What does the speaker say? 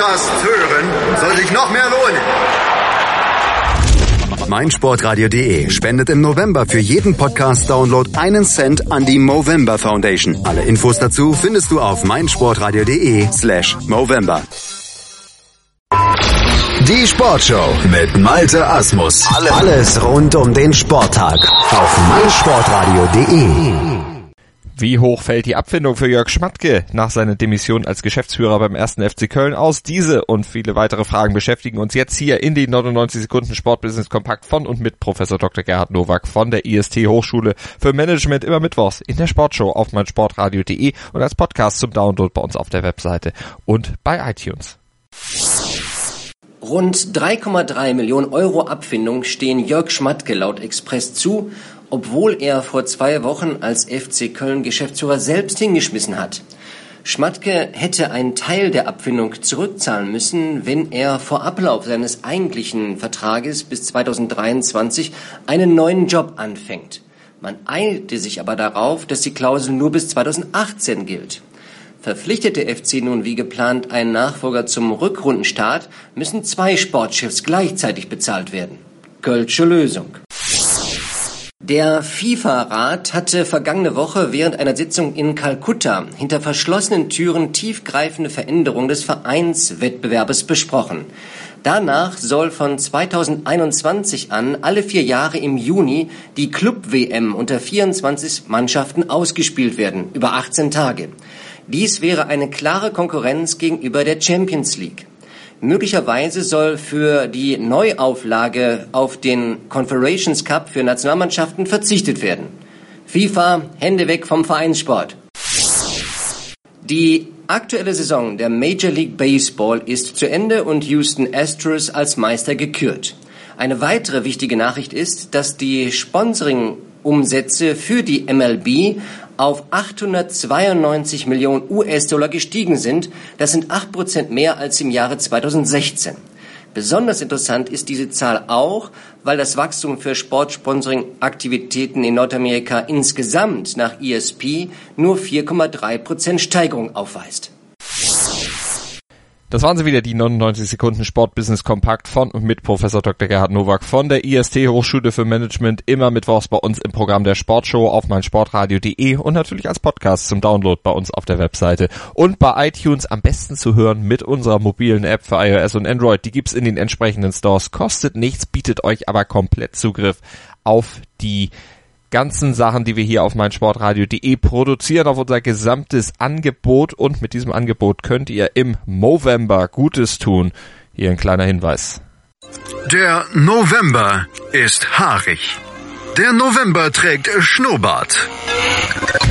Podcast hören, soll sich noch mehr lohnen. meinsportradio.de spendet im November für jeden Podcast-Download einen Cent an die Movember Foundation. Alle Infos dazu findest du auf meinsportradio.de slash Movember. Die Sportshow mit Malte Asmus. Alles rund um den Sporttag auf meinsportradio.de. Wie hoch fällt die Abfindung für Jörg Schmatke nach seiner Demission als Geschäftsführer beim ersten FC Köln aus? Diese und viele weitere Fragen beschäftigen uns jetzt hier in den 99 Sekunden Sportbusiness Kompakt von und mit Professor Dr. Gerhard Nowak von der IST Hochschule für Management immer mittwochs in der Sportshow auf meinsportradio.de und als Podcast zum Download bei uns auf der Webseite und bei iTunes. Rund 3,3 Millionen Euro Abfindung stehen Jörg Schmatke laut Express zu, obwohl er vor zwei Wochen als FC Köln Geschäftsführer selbst hingeschmissen hat. Schmatke hätte einen Teil der Abfindung zurückzahlen müssen, wenn er vor Ablauf seines eigentlichen Vertrages bis 2023 einen neuen Job anfängt. Man eilte sich aber darauf, dass die Klausel nur bis 2018 gilt. Verpflichtet der FC nun wie geplant einen Nachfolger zum Rückrundenstart, müssen zwei Sportchefs gleichzeitig bezahlt werden. Kölsche Lösung. Der FIFA-Rat hatte vergangene Woche während einer Sitzung in Kalkutta hinter verschlossenen Türen tiefgreifende Veränderungen des Vereinswettbewerbes besprochen. Danach soll von 2021 an alle vier Jahre im Juni die Club-WM unter 24 Mannschaften ausgespielt werden, über 18 Tage. Dies wäre eine klare Konkurrenz gegenüber der Champions League. Möglicherweise soll für die Neuauflage auf den Confederations Cup für Nationalmannschaften verzichtet werden. FIFA, Hände weg vom Vereinssport. Die aktuelle Saison der Major League Baseball ist zu Ende und Houston Astros als Meister gekürt. Eine weitere wichtige Nachricht ist, dass die Sponsoring-Umsätze für die MLB auf 892 Millionen US-Dollar gestiegen sind. Das sind 8% mehr als im Jahre 2016. Besonders interessant ist diese Zahl auch, weil das Wachstum für Sportsponsoring-Aktivitäten in Nordamerika insgesamt nach ESP nur 4,3% Steigerung aufweist. Das waren sie wieder, die 99 Sekunden Sportbusiness Kompakt von und mit Professor Dr. Gerhard Nowak von der IST Hochschule für Management, immer mittwochs bei uns im Programm der Sportshow auf meinsportradio.de und natürlich als Podcast zum Download bei uns auf der Webseite und bei iTunes am besten zu hören mit unserer mobilen App für iOS und Android. Die gibt's in den entsprechenden Stores, kostet nichts, bietet euch aber komplett Zugriff auf die ganzen Sachen, die wir hier auf meinsportradio.de produzieren, auf unser gesamtes Angebot und mit diesem Angebot könnt ihr im Movember Gutes tun. Hier ein kleiner Hinweis. Der November ist haarig. Der November trägt Schnurrbart.